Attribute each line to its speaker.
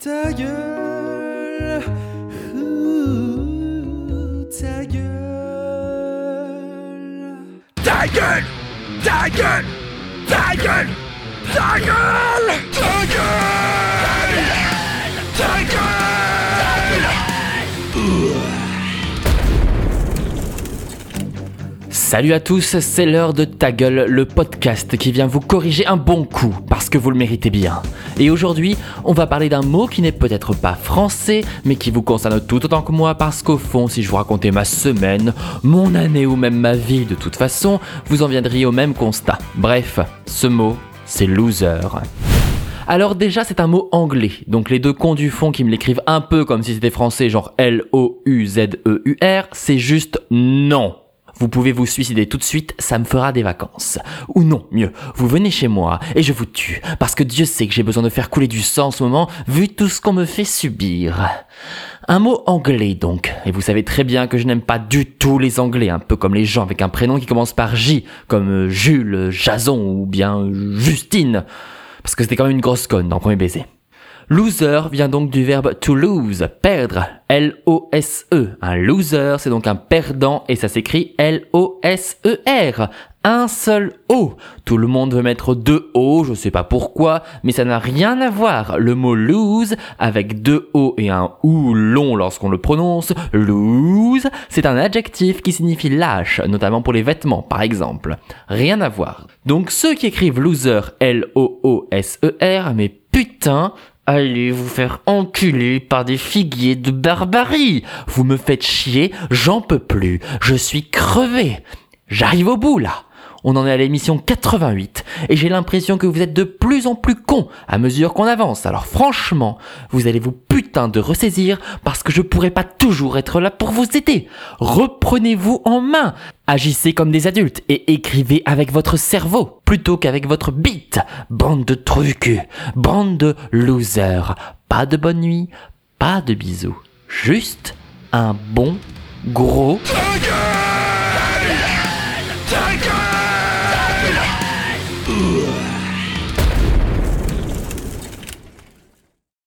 Speaker 1: Ta gueule, ouh, ta gueule.
Speaker 2: Ta gueule Ta gueule Ta gueule Ta gueule Ta gueule
Speaker 3: Salut à tous, c'est l'heure de Ta gueule, le podcast qui vient vous corriger un bon coup parce que vous le méritez bien. Et aujourd'hui, on va parler d'un mot qui n'est peut-être pas français, mais qui vous concerne tout autant que moi parce qu'au fond, si je vous racontais ma semaine, mon année ou même ma vie de toute façon, vous en viendriez au même constat. Bref, ce mot, c'est loser. Alors déjà c'est un mot anglais, donc les deux cons du fond qui me l'écrivent un peu comme si c'était français, genre L-O-U-Z-E-U-R, c'est juste non. Vous pouvez vous suicider tout de suite, ça me fera des vacances. Ou non, mieux, vous venez chez moi et je vous tue, parce que Dieu sait que j'ai besoin de faire couler du sang en ce moment, vu tout ce qu'on me fait subir. Un mot anglais donc, et vous savez très bien que je n'aime pas du tout les anglais, un peu comme les gens avec un prénom qui commence par J, comme euh, Jules, Jason ou bien euh, Justine, parce que c'était quand même une grosse conne dans Premier Baiser. Loser vient donc du verbe to lose, perdre, L-O-S-E. Un loser, c'est donc un perdant et ça s'écrit L-O-S-E-R. Un seul O. Tout le monde veut mettre deux O, je sais pas pourquoi, mais ça n'a rien à voir. Le mot lose, avec deux O et un OU long lorsqu'on le prononce, lose, c'est un adjectif qui signifie lâche, notamment pour les vêtements, par exemple. Rien à voir. Donc ceux qui écrivent loser, L-O-O-S-E-R, mais putain, Allez vous faire enculer par des figuiers de barbarie. Vous me faites chier, j'en peux plus. Je suis crevé. J'arrive au bout là. On en est à l'émission 88 et j'ai l'impression que vous êtes de plus en plus cons à mesure qu'on avance. Alors franchement, vous allez vous putain de ressaisir parce que je pourrai pas toujours être là pour vous aider. Reprenez-vous en main. Agissez comme des adultes et écrivez avec votre cerveau plutôt qu'avec votre bite. Bande de trucs, bande de losers. Pas de bonne nuit, pas de bisous. Juste un bon gros